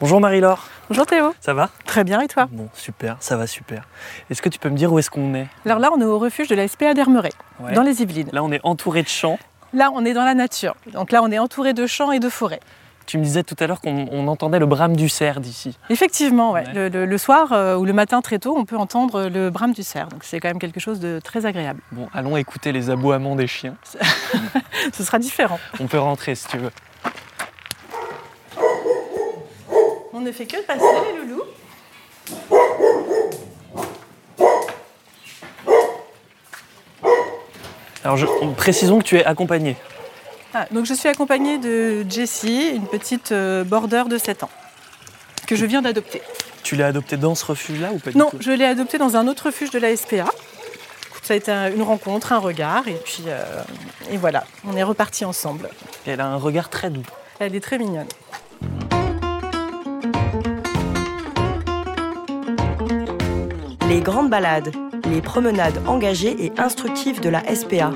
Bonjour Marie-Laure. Bonjour Théo. Ça va? Très bien et toi? Bon, super, ça va super. Est-ce que tu peux me dire où est-ce qu'on est? Alors là, on est au refuge de la SPA d'Hermeret, Ouais. dans les Yvelines. Là, on est entouré de champs. Là, on est dans la nature. Donc là, on est entouré de champs et de forêts. Tu me disais tout à l'heure qu'on on entendait le brame du cerf d'ici. Effectivement, ouais. Ouais. Le, le- le soir euh, ou le matin très tôt, on peut entendre le brame du cerf. Donc c'est quand même quelque chose de très agréable. Bon, allons écouter les aboiements des chiens. Ce sera différent. On peut rentrer si tu veux. On ne fait que passer les loulous. Alors, je, précisons que tu es accompagné. Ah, donc je suis accompagnée de Jessie, une petite euh, border de 7 ans, que je viens d'adopter. Tu l'as adopté dans ce refuge-là ou pas du Non, tout? je l'ai adoptée dans un autre refuge de la SPA. Ça a été un- une rencontre, un regard, et puis euh, et voilà, on est repartis ensemble. Et Elle a un regard très doux. Elle est très mignonne. Les grandes balades, les promenades engagées et instructives de la SPA.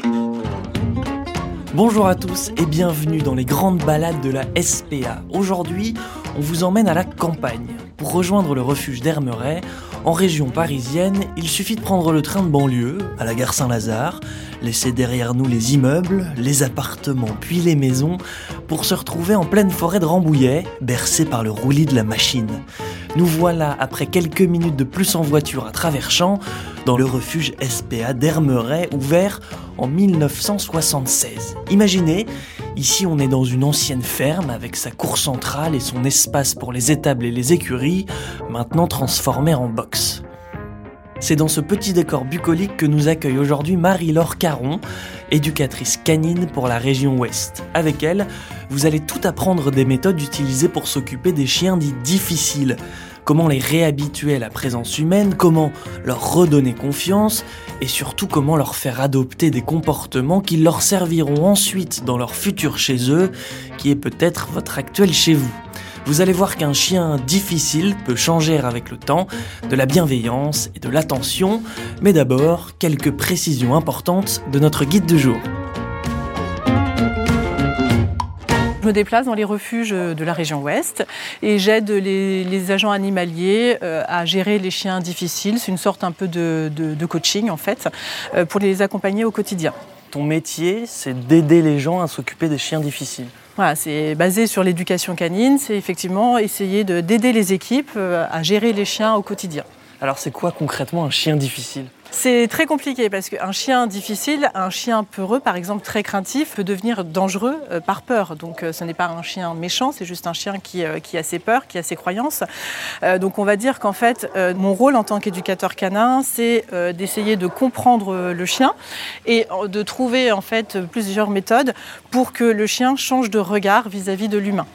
Bonjour à tous et bienvenue dans les grandes balades de la SPA. Aujourd'hui, on vous emmène à la campagne. Pour rejoindre le refuge d'Hermeret, en région parisienne, il suffit de prendre le train de banlieue, à la gare Saint-Lazare, laisser derrière nous les immeubles, les appartements, puis les maisons, pour se retrouver en pleine forêt de Rambouillet, bercé par le roulis de la machine. Nous voilà, après quelques minutes de plus en voiture à travers champs, dans le refuge SPA d'Hermeret, ouvert en 1976. Imaginez, ici on est dans une ancienne ferme avec sa cour centrale et son espace pour les étables et les écuries, maintenant transformé en box. C'est dans ce petit décor bucolique que nous accueille aujourd'hui Marie-Laure Caron, éducatrice canine pour la région Ouest. Avec elle, vous allez tout apprendre des méthodes utilisées pour s'occuper des chiens dits difficiles. Comment les réhabituer à la présence humaine, comment leur redonner confiance et surtout comment leur faire adopter des comportements qui leur serviront ensuite dans leur futur chez eux, qui est peut-être votre actuel chez vous. Vous allez voir qu'un chien difficile peut changer avec le temps, de la bienveillance et de l'attention, mais d'abord quelques précisions importantes de notre guide du jour. Je me déplace dans les refuges de la région ouest et j'aide les, les agents animaliers euh, à gérer les chiens difficiles. C'est une sorte un peu de, de- de coaching en fait, euh, pour les accompagner au quotidien. Ton métier, c'est d'aider les gens à s'occuper des chiens difficiles. Voilà, c'est basé sur l'éducation canine, c'est effectivement essayer de- d'aider les équipes euh, à gérer les chiens au quotidien. Alors c'est quoi concrètement un chien difficile? C'est très compliqué parce qu'un chien difficile, un chien peureux, par exemple très craintif, peut devenir dangereux euh, par peur. Donc euh, ce n'est pas un chien méchant, c'est juste un chien qui, euh, qui a ses peurs, qui a ses croyances. Donc on va dire qu'en fait, mon rôle en tant qu'éducateur canin, c'est d'essayer de comprendre le chien et de trouver en fait plusieurs méthodes pour que le chien change de regard vis-à-vis de l'humain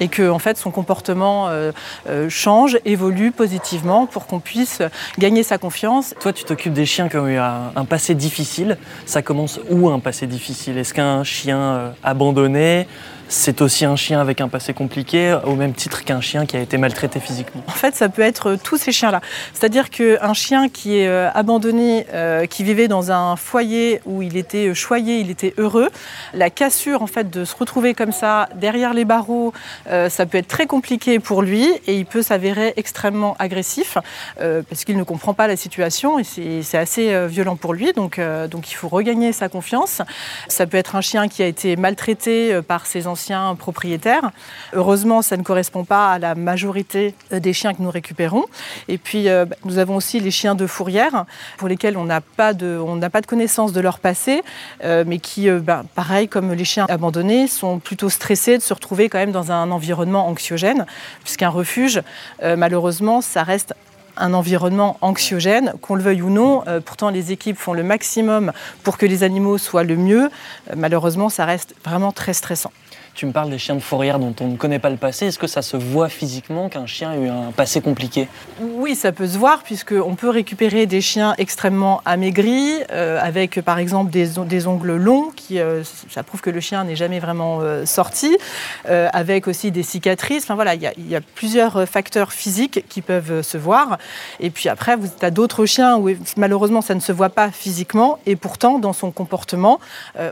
et que fait son comportement euh, euh, change, évolue positivement pour qu'on puisse gagner sa confiance Toi, tu t'occupes des chiens qui ont eu un, un passé difficile. Ça commence où un passé difficile? Est-ce qu'un chien euh, abandonné, c'est aussi un chien avec un passé compliqué, au même titre qu'un chien qui a été maltraité physiquement En fait, ça peut être tous ces chiens-là. C'est-à-dire qu'un chien qui est euh, abandonné, euh, qui vivait dans un foyer où il était choyé, il était heureux, la cassure en fait de se retrouver comme ça derrière les barreaux, euh, ça peut être très compliqué pour lui et il peut s'avérer extrêmement agressif euh, parce qu'il ne comprend pas la situation et c'est assez euh, violent pour lui. Donc, euh, donc il faut regagner sa confiance. Ça peut être un chien qui a été maltraité euh, par ses anciens propriétaires. Heureusement, ça ne correspond pas à la majorité des chiens que nous récupérons. Et puis, euh, bah, nous avons aussi les chiens de fourrière, pour lesquels on n'a pas de, pas de connaissance de leur passé, euh, mais qui, euh, bah, pareil comme les chiens abandonnés, sont plutôt stressés de se retrouver quand même dans un environnement anxiogène, puisqu'un refuge, malheureusement, ça reste un environnement anxiogène, qu'on le veuille ou non. Pourtant, les équipes font le maximum pour que les animaux soient le mieux. Malheureusement, ça reste vraiment très stressant. Tu me parles des chiens de fourrière dont on ne connaît pas le passé. Est-ce que ça se voit physiquement qu'un chien a eu un passé compliqué Oui, ça peut se voir puisqu'on peut récupérer des chiens extrêmement amaigris euh, avec par exemple des, on- des ongles longs qui euh, ça prouve que le chien n'est jamais vraiment euh, sorti, avec aussi des cicatrices. Enfin voilà, il y a, plusieurs facteurs physiques qui peuvent se voir. Et puis après, vous as d'autres chiens où malheureusement ça ne se voit pas physiquement et pourtant dans son comportement,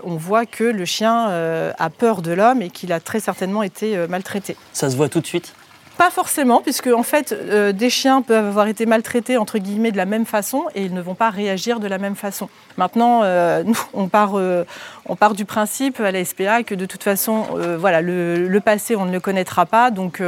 on voit que le chien a peur de l'homme et qu'il a très certainement été euh, maltraité. Ça se voit tout de suite? Pas forcément, puisque en fait, euh, des chiens peuvent avoir été maltraités entre guillemets de la même façon et ils ne vont pas réagir de la même façon. Maintenant, euh, nous, on part, euh, on part du principe à la SPA que de toute façon, voilà, le, passé, on ne le connaîtra pas, donc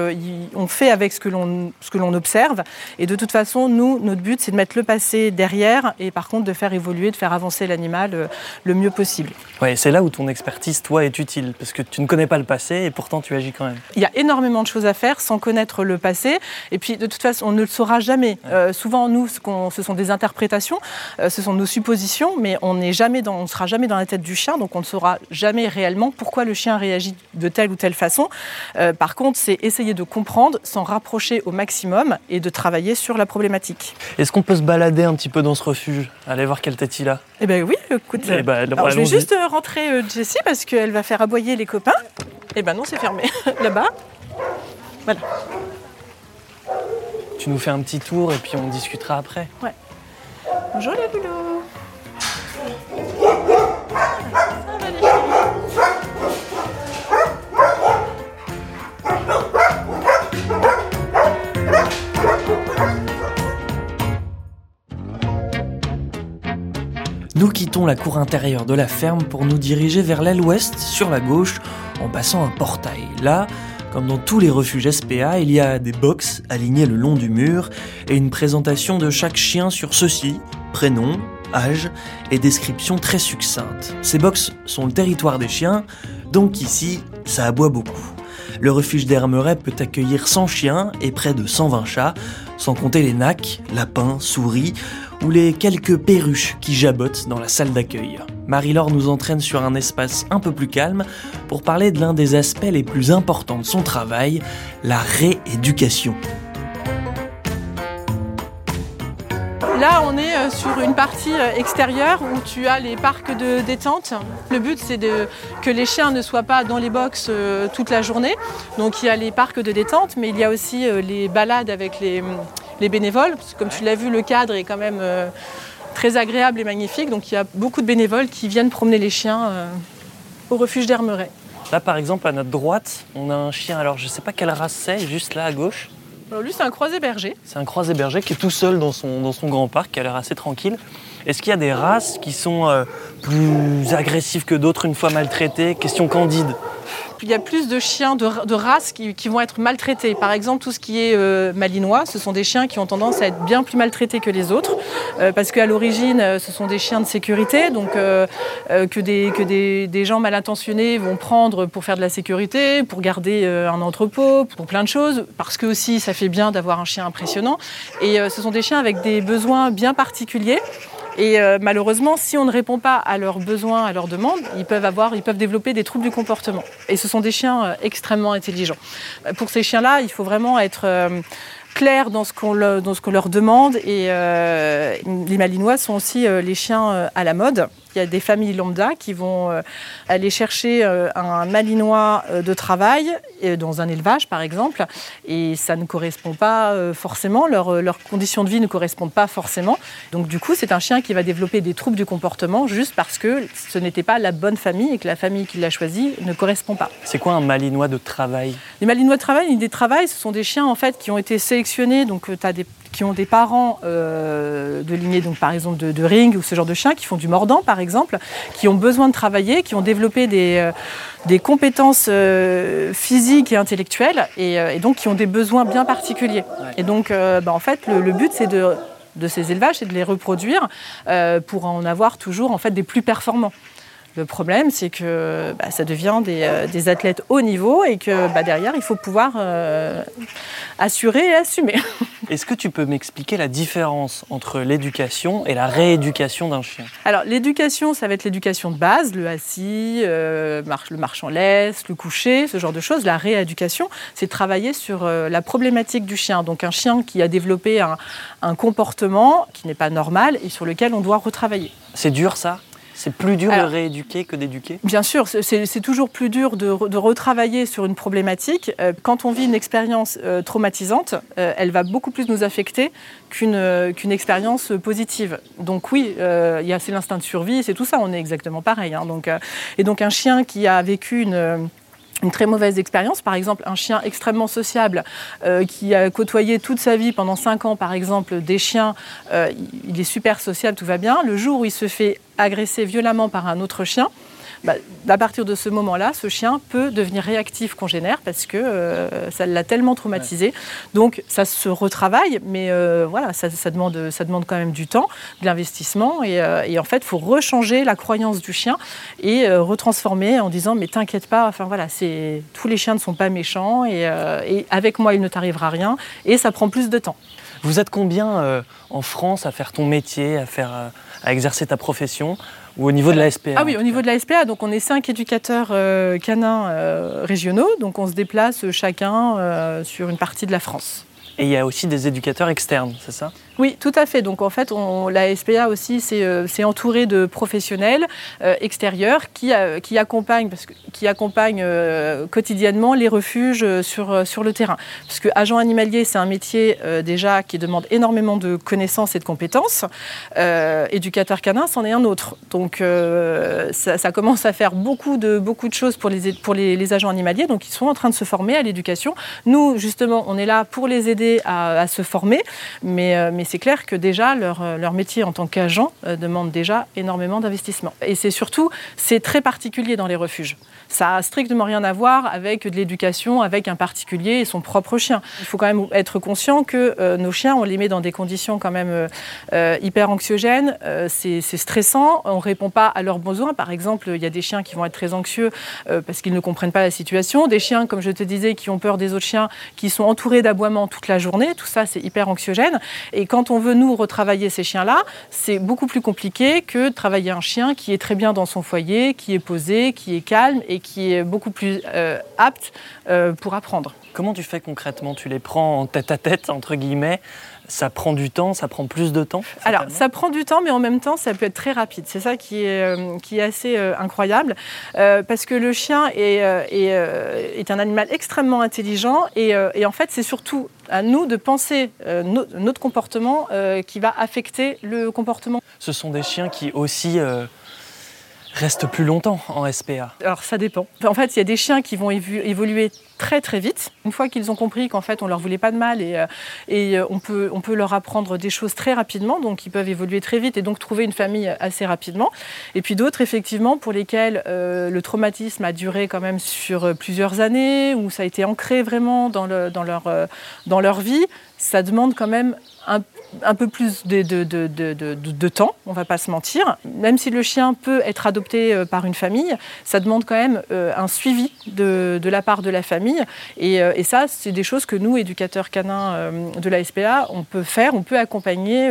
on fait avec ce que l'on observe. Et de toute façon, nous, notre but, c'est de mettre le passé derrière et par contre de faire évoluer, de faire avancer l'animal le mieux possible. Ouais, c'est là où ton expertise, toi, est utile, parce que tu ne connais pas le passé et pourtant tu agis quand même. Il y a énormément de choses à faire sans connaître le passé. Et puis, de toute façon, on ne le saura jamais. Euh, souvent, nous, ce, ce, sont des interprétations, euh, ce sont nos suppositions, mais on n'est jamais dans, on sera jamais dans la tête du chien, donc on ne saura jamais réellement pourquoi le chien réagit de telle ou telle façon. Euh, par contre, c'est essayer de comprendre, s'en rapprocher au maximum et de travailler sur la problématique. Est-ce qu'on peut se balader un petit peu dans ce refuge Aller voir quelle tête il a? Eh bien oui, écoute. Eh ben, je vais juste rentrer Jessie parce qu'elle va faire aboyer les copains. Eh ben non, c'est fermé. Là-bas. Voilà. Tu nous fais un petit tour et puis on discutera après. Ouais. Bonjour les boulots. Nous quittons la cour intérieure de la ferme pour nous diriger vers l'aile ouest, sur la gauche, en passant un portail. Là, comme dans tous les refuges SPA, il y a des box alignés le long du mur et une présentation de chaque chien sur ceux-ci, prénom, âge et description très succincte. Ces box sont le territoire des chiens, donc ici, ça aboie beaucoup. Le refuge d'Hermeret peut accueillir 100 chiens et près de 120 chats, sans compter les nacs, lapins, souris ou les quelques perruches qui jabotent dans la salle d'accueil. Marie-Laure nous entraîne sur un espace un peu plus calme pour parler de l'un des aspects les plus importants de son travail, la rééducation. Là, on est euh, sur une partie euh, extérieure où tu as les parcs de détente. Le but, c'est que les chiens ne soient pas dans les box euh, toute la journée. Donc, il y a les parcs de détente, mais il y a aussi les balades avec les, bénévoles. comme tu l'as vu, le cadre est quand même très agréable et magnifique. Donc, il y a beaucoup de bénévoles qui viennent promener les chiens au refuge d'Hermeret. Là, par exemple, à notre droite, on a un chien. Alors, je ne sais pas quelle race c'est, juste là à gauche. Alors lui, c'est un croisé berger. C'est un croisé berger qui est tout seul dans son, dans son grand parc, qui a l'air assez tranquille. Est-ce qu'il y a des races qui sont euh, plus agressives que d'autres une fois maltraitées? Question candide il y a plus de chiens de, race qui, vont être maltraités. Par exemple, tout ce qui est euh, malinois, ce sont des chiens qui ont tendance à être bien plus maltraités que les autres, euh, parce qu'à l'origine, euh, ce sont des chiens de sécurité, donc que, des, que des, gens mal intentionnés vont prendre pour faire de la sécurité, pour garder un entrepôt, pour plein de choses, parce que aussi ça fait bien d'avoir un chien impressionnant. Et ce sont des chiens avec des besoins bien particuliers. Et euh, malheureusement, si on ne répond pas à leurs besoins, à leurs demandes, ils peuvent, avoir, ils peuvent développer des troubles du comportement. Et ce sont des chiens euh, extrêmement intelligents. Euh, pour ces chiens-là, il faut vraiment être clair dans ce qu'on leur demande. Et les Malinois sont aussi les chiens à la mode. Il y a des familles lambda qui vont euh, aller chercher euh, un malinois euh, de travail dans un élevage, par exemple, et ça ne correspond pas forcément, leurs conditions de vie ne correspondent pas forcément. Donc du coup, c'est un chien qui va développer des troubles du comportement juste parce que ce n'était pas la bonne famille et que la famille qui l'a choisi ne correspond pas. C'est quoi un malinois de travail? Les malinois de travail, des travail, ce sont des chiens en fait qui ont été sélectionnés. Donc tu as des qui ont des parents euh, de lignée, donc par exemple de, ring ou ce genre de chiens, qui font du mordant par exemple, qui ont besoin de travailler, qui ont développé des, euh, des compétences euh, physiques et intellectuelles, et, donc qui ont des besoins bien particuliers. Et donc, bah, en fait, le, but c'est de de ces élevages, c'est de les reproduire pour en avoir toujours en fait des plus performants. Le problème, c'est que bah, ça devient euh, des, athlètes haut niveau et que bah, derrière, il faut pouvoir euh, assurer et assumer. Est-ce que tu peux m'expliquer la différence entre l'éducation et la rééducation d'un chien? Alors, l'éducation, ça va être l'éducation de base, le assis, euh, le marche en laisse, le coucher, ce genre de choses. La rééducation, c'est travailler sur la problématique du chien. Donc, un chien qui a développé un comportement qui n'est pas normal et sur lequel on doit retravailler. C'est dur, ça? C'est plus dur de rééduquer que d'éduquer Bien sûr, c'est toujours plus dur de, retravailler sur une problématique. Euh, quand on vit une expérience euh, traumatisante, euh, elle va beaucoup plus nous affecter qu'une expérience positive. Donc oui, c'est l'instinct de survie, c'est tout ça, on est exactement pareil. Hein. donc, et donc un chien qui a vécu une une très mauvaise expérience. Par exemple, un chien extrêmement sociable euh, qui a côtoyé toute sa vie pendant 5 ans, par exemple, des chiens, euh, il est super sociable, tout va bien. Le jour où il se fait agresser violemment par un autre chien, bah, à partir de ce moment-là, ce chien peut devenir réactif congénère parce que euh, ça l'a tellement traumatisé. Donc ça se retravaille, mais euh, voilà, ça, demande, ça demande quand même du temps, de l'investissement. Et, euh, en fait, il faut rechanger la croyance du chien et retransformer en disant mais t'inquiète pas, enfin voilà, tous les chiens ne sont pas méchants et, et avec moi il ne t'arrivera rien. Et ça prend plus de temps. Vous êtes combien en France à faire ton métier, à, faire, à exercer ta profession ou au niveau de la SPA Ah oui, au niveau de la SPA, donc on est cinq éducateurs euh, canins euh, régionaux, donc on se déplace chacun euh, sur une partie de la France. Et il y a aussi des éducateurs externes, c'est ça? Oui, tout à fait. Donc en fait, la SPA aussi, c'est euh, entouré de professionnels euh, extérieurs qui, euh, qui accompagnent, parce que, qui quotidiennement les refuges sur, sur le terrain. Parce que agent animalier, c'est un métier déjà qui demande énormément de connaissances et de compétences. éducateur canin, c'en est un autre. Donc ça, commence à faire beaucoup de, beaucoup de choses pour, les, pour les, agents animaliers. Donc ils sont en train de se former à l'éducation. Nous, justement, on est là pour les aider à, se former. Mais c'est clair que déjà, leur, euh, leur métier en tant qu'agent euh, demande déjà énormément d'investissement. Et c'est surtout, c'est très particulier dans les refuges. Ça a strictement rien à voir avec de l'éducation, avec un particulier et son propre chien. Il faut quand même être conscient que euh, nos chiens, on les met dans des conditions quand même hyper anxiogènes. c'est stressant, on ne répond pas à leurs besoins. Par exemple, il y a des chiens qui vont être très anxieux parce qu'ils ne comprennent pas la situation. Des chiens, comme je te disais, qui ont peur des autres chiens, qui sont entourés d'aboiements toute la journée. Tout ça, c'est hyper anxiogène. Et quand on veut, nous, retravailler ces chiens-là, c'est beaucoup plus compliqué que de travailler un chien qui est très bien dans son foyer, qui est posé, qui est calme et qui est beaucoup plus euh, apte euh, pour apprendre. Comment tu fais concrètement? Tu les prends en tête à tête, entre guillemets? Ça prend du temps, ça prend plus de temps? Alors, ça prend du temps, mais en même temps, ça peut être très rapide. C'est ça qui est, euh, qui est assez incroyable, parce que le chien est, est, un animal extrêmement intelligent, et, et en fait, c'est surtout à nous de penser euh, notre comportement euh, qui va affecter le comportement. Ce sont des chiens qui aussi euh, restent plus longtemps en SPA Alors ça dépend. En fait, il y a des chiens qui vont évoluer très très vite. Une fois qu'ils ont compris qu'en fait on leur voulait pas de mal et, et on, peut, on peut leur apprendre des choses très rapidement, donc ils peuvent évoluer très vite et donc trouver une famille assez rapidement. Et puis d'autres effectivement pour lesquels le traumatisme a duré quand même sur plusieurs années, où ça a été ancré vraiment dans, leur, dans leur vie, ça demande quand même un, peu plus de, temps, on va pas se mentir. Même si le chien peut être adopté euh, par une famille, ça demande quand même euh, un suivi de, la part de la famille. Et, euh, et ça, c'est des choses que nous, éducateurs canins de la SPA, on peut faire, on peut accompagner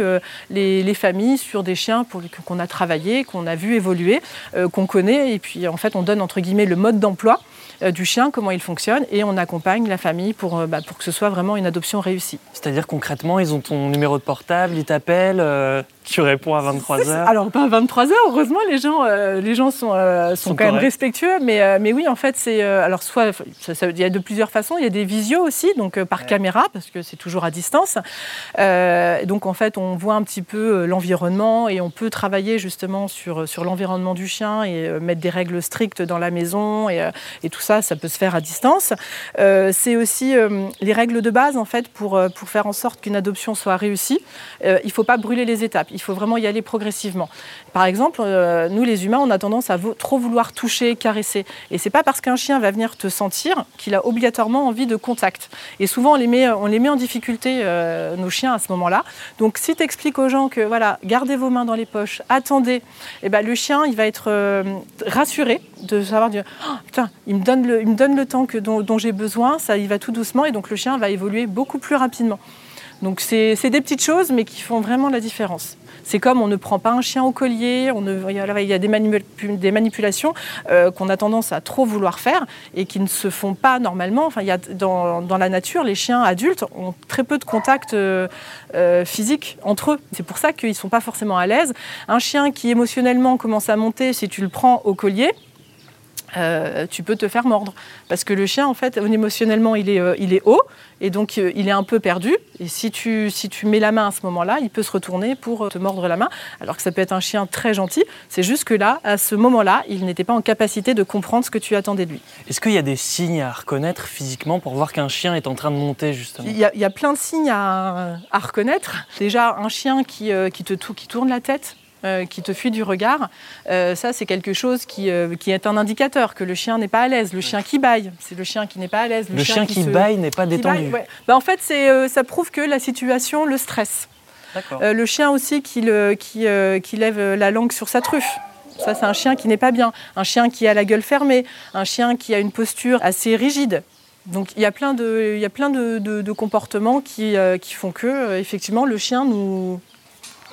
les, les familles sur des chiens qu'on a travaillé, qu'on a vu évoluer, qu'on connaît. Et puis, en fait, on donne, entre guillemets, le mode d'emploi du chien, comment il fonctionne, et on accompagne la famille pour, bah, pour que ce soit vraiment une adoption réussie. C'est-à-dire concrètement, ils ont ton numéro de portable, ils t'appellent, euh, tu réponds à 23h Alors, pas à 23h, heureusement, les gens, euh, les gens sont, euh, sont, quand même respectueux. Mais, mais oui, en fait, c'est. alors, soit. Il y a de plusieurs façons. Il y a des visios aussi, donc par caméra, parce que c'est toujours à distance. donc, en fait, on voit un petit peu l'environnement et on peut travailler justement sur, sur l'environnement du chien et mettre des règles strictes dans la maison. Et, et tout ça, ça peut se faire à distance. c'est aussi les règles de base, en fait, pour, pour faire en sorte qu'une adoption soit réussie. il ne faut pas brûler les étapes il faut vraiment y aller progressivement. Par exemple, euh, nous les humains, on a tendance à trop vouloir toucher, caresser. Et c'est pas parce qu'un chien va venir te sentir qu'il a obligatoirement envie de contact. Et souvent, on les met, on les met en difficulté, euh, nos chiens, à ce moment-là. Donc, si tu expliques aux gens que, voilà, gardez vos mains dans les poches, attendez, eh ben, le chien, il va être euh, rassuré de savoir, dire, oh, putain, il me donne le, il me donne le temps que, dont, j'ai besoin, ça, il va tout doucement, et donc le chien va évoluer beaucoup plus rapidement. Donc c'est des petites choses, mais qui font vraiment la différence. C'est comme on ne prend pas un chien au collier, on ne, il y a des, des manipulations euh, qu'on a tendance à trop vouloir faire et qui ne se font pas normalement. Enfin, il dans, dans, la nature, les chiens adultes ont très peu de contact euh, euh, physique entre eux. C'est pour ça qu'ils ne sont pas forcément à l'aise. Un chien qui émotionnellement commence à monter, si tu le prends au collier, euh, tu peux te faire mordre. Parce que le chien, en fait, émotionnellement, il est, euh, il est haut et donc euh, il est un peu perdu. Et si tu, si tu mets la main à ce moment-là, il peut se retourner pour te mordre la main, alors que ça peut être un chien très gentil. C'est juste que là, à ce moment-là, il n'était pas en capacité de comprendre ce que tu attendais de lui. Est-ce qu'il y a des signes à reconnaître physiquement pour voir qu'un chien est en train de monter, justement? Il y, a, il y a plein de signes à, à reconnaître. Déjà, un chien qui, qui, te, qui tourne la tête, euh, qui te fuit du regard, euh, ça c'est quelque chose qui, euh, qui, est un indicateur que le chien n'est pas à l'aise. Le chien qui baille, c'est le chien qui n'est pas à l'aise. Le, le, chien, qui, qui baille n'est pas détendu. Baille, ouais. bah, en fait, ça prouve que la situation le stresse. le chien aussi qui, le, qui, qui lève la langue sur sa truffe. Ça, c'est un chien qui n'est pas bien. Un chien qui a la gueule fermée. Un chien qui a une posture assez rigide. Donc il y a plein de, il y a plein de, de, de comportements qui, qui, font que, effectivement, le chien nous,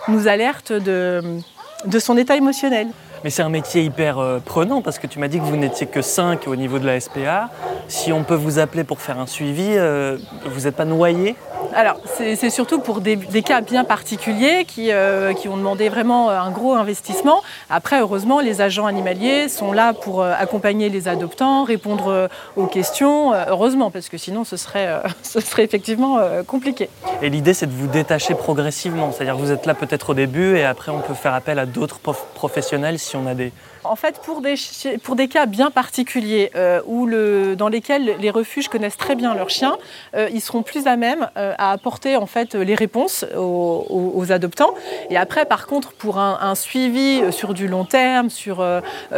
nous alerte de, de son état émotionnel. Mais c'est un métier hyper euh, prenant parce que tu m'as dit que vous n'étiez que 5 au niveau de la SPA. Si on peut vous appeler pour faire un suivi, euh, vous n'êtes pas noyé? Alors, c'est surtout pour des, des, cas bien particuliers qui, euh, qui, ont demandé vraiment un gros investissement. Après, heureusement, les agents animaliers sont là pour accompagner les adoptants, répondre aux questions. heureusement, parce que sinon, ce serait, euh, ce serait effectivement euh, compliqué. Et l'idée, c'est de vous détacher progressivement. C'est-à-dire, vous êtes là peut-être au début et après, on peut faire appel à d'autres prof professionnels en fait, pour des, cas bien particuliers, euh, dans lesquels les refuges connaissent très bien leurs chiens, euh, ils seront plus à même euh, à apporter en fait, les réponses aux, adoptants. Et après, par contre, pour un, suivi sur du long terme, sur,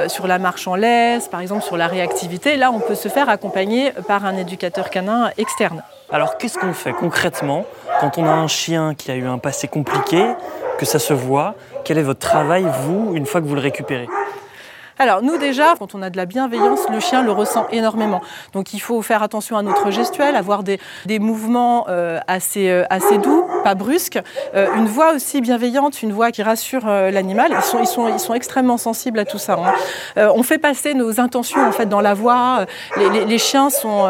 sur la marche en laisse, par exemple sur la réactivité, là, on peut se faire accompagner par un éducateur canin externe. Alors, qu'est-ce qu'on fait concrètement quand on a un chien qui a eu un passé compliqué, que ça se voit? Quel est votre travail, vous, une fois que vous le récupérez? Alors nous déjà, quand on a de la bienveillance, le chien le ressent énormément. Donc il faut faire attention à notre gestuelle, avoir des, des mouvements euh, assez, euh, assez doux, pas brusques, euh, une voix aussi bienveillante, une voix qui rassure l'animal. Ils sont, ils, sont, ils sont extrêmement sensibles à tout ça. Hein. On fait passer nos intentions en fait dans la voix. Les, les, les chiens sont...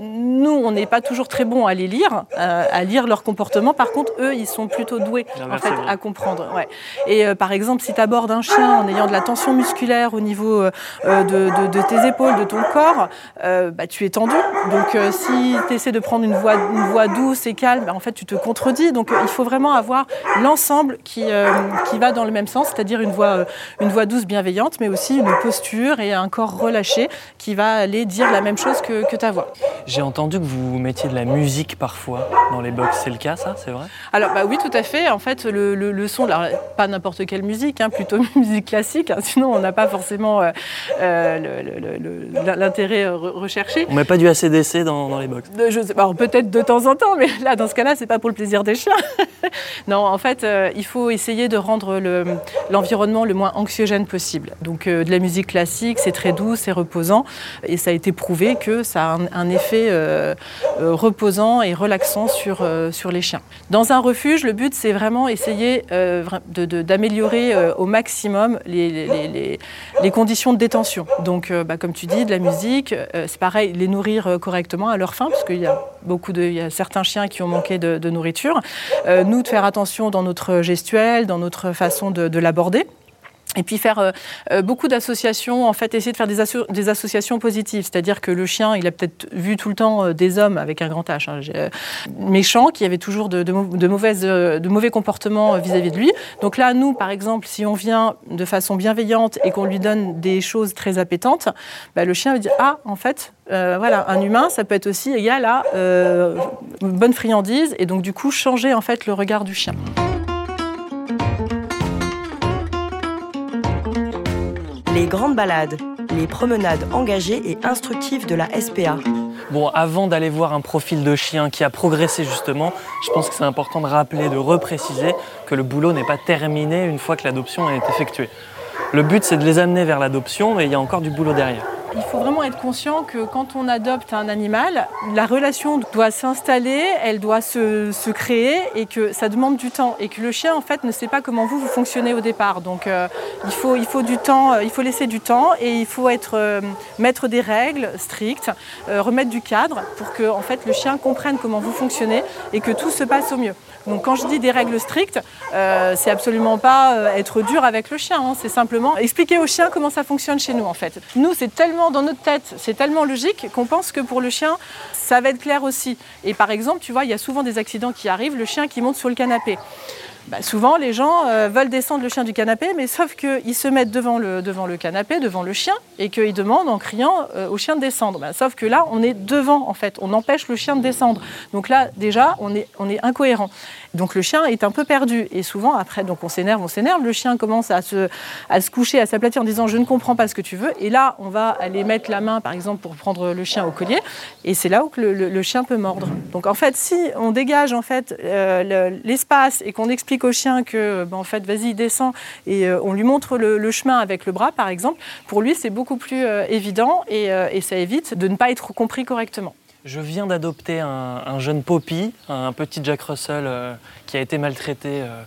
nous, on n'est pas toujours très bons à les lire, à lire leur comportement. Par contre, eux, ils sont plutôt doués en fait, à comprendre. Ouais. Et par exemple, si tu abordes un chien en ayant de la tension musculaire, au niveau euh, de, de, de, tes épaules, de ton corps, euh, bah, tu es tendu. Donc euh, si tu essaies de prendre une voix, une voix douce et calme, bah, en fait tu te contredis. Donc il faut vraiment avoir l'ensemble qui, qui va dans le même sens, c'est-à-dire une voix, une voix douce, bienveillante, mais aussi une posture et un corps relâché qui va aller dire la même chose que, que ta voix. J'ai entendu que vous mettiez de la musique parfois dans les box. C'est le cas, ça? C'est vrai? Alors bah oui, tout à fait. En fait, le, le, le son, alors, pas n'importe quelle musique, hein, plutôt musique classique. Hein, sinon, on n'a pas forcément euh, euh, l'intérêt recherché. On met pas du ACDC dans, dans les box Je sais pas, peut-être de temps en temps, mais là, dans ce cas-là, c'est pas pour le plaisir des chiens. non, en fait, euh, il faut essayer de rendre l'environnement le, le, moins anxiogène possible. Donc, euh, de la musique classique, c'est très doux, c'est reposant, et ça a été prouvé que ça a un, un effet euh, reposant et relaxant sur, sur les chiens. Dans un refuge, le but, c'est vraiment essayer d'améliorer au maximum les, les, les, les conditions de détention. Donc, euh, bah, comme tu dis, de la musique, euh, c'est pareil, les nourrir euh, correctement à leur faim, parce qu'il y a beaucoup de, il y a certains chiens qui ont manqué de, nourriture. Nous, de faire attention dans notre gestuelle, dans notre façon de l'aborder. Et puis faire euh, beaucoup d'associations, en fait, essayer de faire des, asso des associations positives. C'est-à-dire que le chien, il a peut-être vu tout le temps euh, des hommes avec un grand H, hein, euh, méchants, qui avaient toujours de, mauvaises, de mauvais comportements vis-à-vis -vis de lui. Donc là, nous, par exemple, si on vient de façon bienveillante et qu'on lui donne des choses très appétantes, bah, le chien va dire Ah, en fait, euh, voilà, un humain, ça peut être aussi égal à euh, bonne friandise, et donc du coup, changer en fait le regard du chien. Les grandes balades, les promenades engagées et instructives de la SPA. Bon, avant d'aller voir un profil de chien qui a progressé justement, je pense que c'est important de rappeler, de repréciser que le boulot n'est pas terminé une fois que l'adoption est effectuée. Le but, c'est de les amener vers l'adoption, mais il y a encore du boulot derrière. Il faut vraiment être conscient que quand on adopte un animal, la relation doit s'installer, elle doit se, créer et que ça demande du temps et que le chien en fait ne sait pas comment vous vous fonctionnez au départ. Donc euh, il, faut, il euh, laisser du temps et il faut être euh, mettre des règles strictes, remettre du cadre pour que en fait le chien comprenne comment vous fonctionnez et que tout se passe au mieux. Donc quand je dis des règles strictes, euh, c'est absolument pas euh, être dur avec le chien, hein. c'est simplement expliquer au chien comment ça fonctionne chez nous en fait. Nous c'est tellement dans notre tête, c'est tellement logique qu'on pense que pour le chien ça va être clair aussi. Et par exemple, tu vois, il y a souvent des accidents qui arrivent, le chien qui monte sur le canapé. Bah, souvent, les gens euh, veulent descendre le chien du canapé, mais sauf qu'ils se mettent devant le, devant le canapé, devant le chien, et qu'ils demandent en criant euh, au chien de descendre. Bah, sauf que là, on est devant, en fait. On empêche le chien de descendre. Donc là, déjà, on est, on est incohérent. Donc le chien est un peu perdu. Et souvent, après, donc on s'énerve, on s'énerve. Le chien commence à se, à se coucher, à s'aplatir en disant Je ne comprends pas ce que tu veux. Et là, on va aller mettre la main, par exemple, pour prendre le chien au collier. Et c'est là où le, chien peut mordre. Donc en fait, si on dégage en fait euh, l'espace et qu'on explique au chien que, ben, en fait, vas-y, descend et euh, on lui montre le, chemin avec le bras, par exemple, pour lui, c'est beaucoup plus euh, évident et, euh, ça évite de ne pas être compris correctement. Je viens d'adopter un, un, jeune Poppy, un petit Jack Russell euh, qui a été maltraité euh,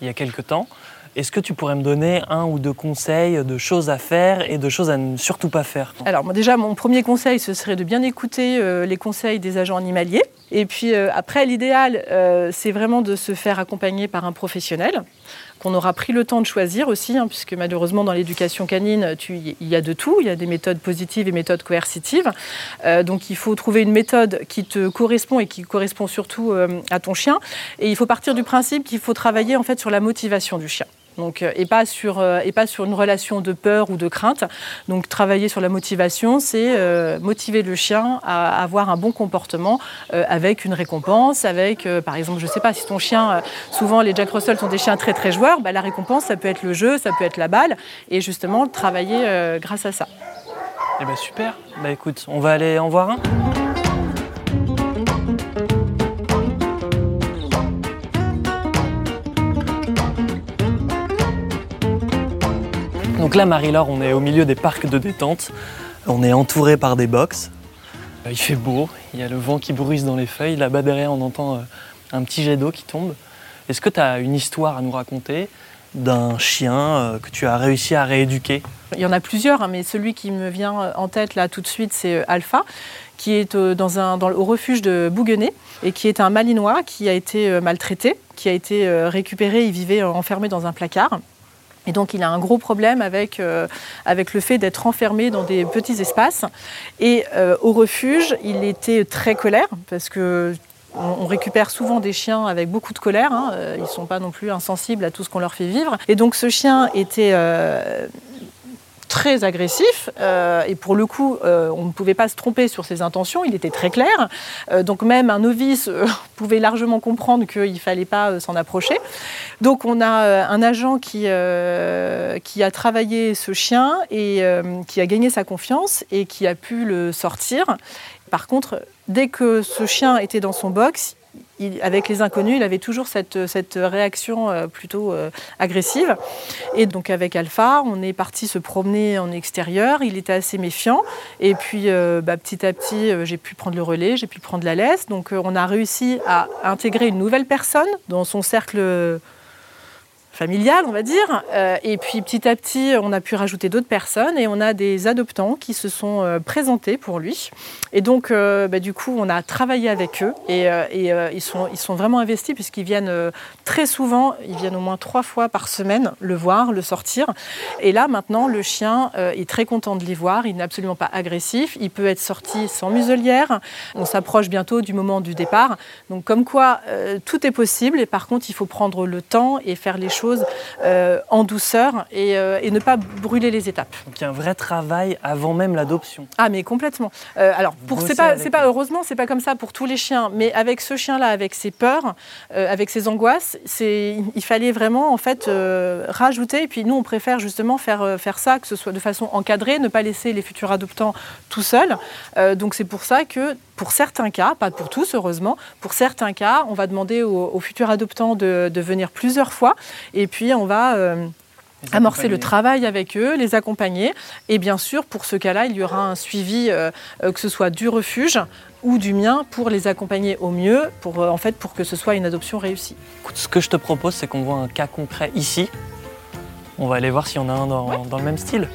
il y a quelque temps. Est-ce que tu pourrais me donner un ou deux conseils de choses à faire et de choses à ne surtout pas faire Alors moi déjà, mon premier conseil, ce serait de bien écouter euh, les conseils des agents animaliers. Et puis euh, après, l'idéal, euh, c'est vraiment de se faire accompagner par un professionnel qu'on aura pris le temps de choisir aussi, hein, puisque malheureusement dans l'éducation canine, il y a de tout, il y a des méthodes positives et méthodes coercitives. Donc il faut trouver une méthode qui te correspond et qui correspond surtout à ton chien. Et il faut partir du principe qu'il faut travailler en fait sur la motivation du chien. Donc, euh, et, pas sur, euh, et pas sur une relation de peur ou de crainte. Donc travailler sur la motivation, c'est euh, motiver le chien à avoir un bon comportement avec une récompense, avec par exemple, je sais pas, si ton chien, souvent les Jack Russell sont des chiens très très joueurs, bah, la récompense ça peut être le jeu, ça peut être la balle, et justement travailler grâce à ça. Eh ben super, bah écoute, on va aller en voir un là, Marie-Laure, on est au milieu des parcs de détente. On est entouré par des box. Euh, Il fait beau, il y a le vent qui bruise dans les feuilles. Là-bas derrière, on entend euh, un petit jet d'eau qui tombe. Est-ce que tu as une histoire à nous raconter d'un chien euh, que tu as réussi à rééduquer? Il y en a plusieurs, hein, mais celui qui me vient en tête là tout de suite, c'est Alpha, qui est dans un, au refuge de Bouguenais et qui est un malinois qui a été maltraité, qui a été récupéré. Il vivait enfermé dans un placard. Et donc il a un gros problème avec, euh, avec le fait d'être enfermé dans des petits espaces. Et euh, au refuge, il était très colère parce que on récupère souvent des chiens avec beaucoup de colère. Hein. Ils ne sont pas non plus insensibles à tout ce qu'on leur fait vivre. Et donc ce chien était euh, très agressif euh, et pour le coup euh, on ne pouvait pas se tromper sur ses intentions, il était très clair. Euh, donc même un novice pouvait largement comprendre qu'il ne fallait pas s'en approcher. Donc on a un agent qui, qui a travaillé ce chien et qui a gagné sa confiance et qui a pu le sortir. Par contre, dès que ce chien était dans son box, avec les inconnus, il avait toujours cette, cette réaction euh, plutôt euh, agressive. Et donc avec Alpha, on est parti se promener en extérieur. Il était assez méfiant. Et puis euh, bah, petit à petit, j'ai pu prendre le relais, j'ai pu prendre la laisse. Donc on a réussi à intégrer une nouvelle personne dans son cercle familiale, on va dire. Euh, et puis petit à petit, on a pu rajouter d'autres personnes et on a des adoptants qui se sont euh, présentés pour lui. Et donc, euh, bah, du coup, on a travaillé avec eux et, ils, sont, vraiment investis puisqu'ils viennent très souvent, ils viennent au moins trois fois par semaine le voir, le sortir. Et là, maintenant, le chien est très content de les voir. Il n'est absolument pas agressif. Il peut être sorti sans muselière. On s'approche bientôt du moment du départ. Donc, comme quoi, tout est possible. Et par contre, il faut prendre le temps et faire les choses euh, en douceur et, euh, et, ne pas brûler les étapes. Donc il y a un vrai travail avant même l'adoption. Ah mais complètement. Euh, alors pour c'est pas c'est pas heureusement c'est pas comme ça pour tous les chiens, mais avec ce chien là, avec ses peurs, avec ses angoisses, c'est il fallait vraiment en fait rajouter. Et puis nous on préfère justement faire faire ça que ce soit de façon encadrée, ne pas laisser les futurs adoptants tout seuls. Donc c'est pour ça que pour certains cas, pas pour tous heureusement, pour certains cas, on va demander aux, aux futurs adoptants de, de venir plusieurs fois et puis on va euh, amorcer le travail avec eux, les accompagner. Et bien sûr, pour ce cas-là, il y aura un suivi, euh, euh, que ce soit du refuge ou du mien, pour les accompagner au mieux, pour, euh, en fait, pour que ce soit une adoption réussie. Écoute, ce que je te propose, c'est qu'on voit un cas concret ici. On va aller voir s'il y en a un dans, dans le même style.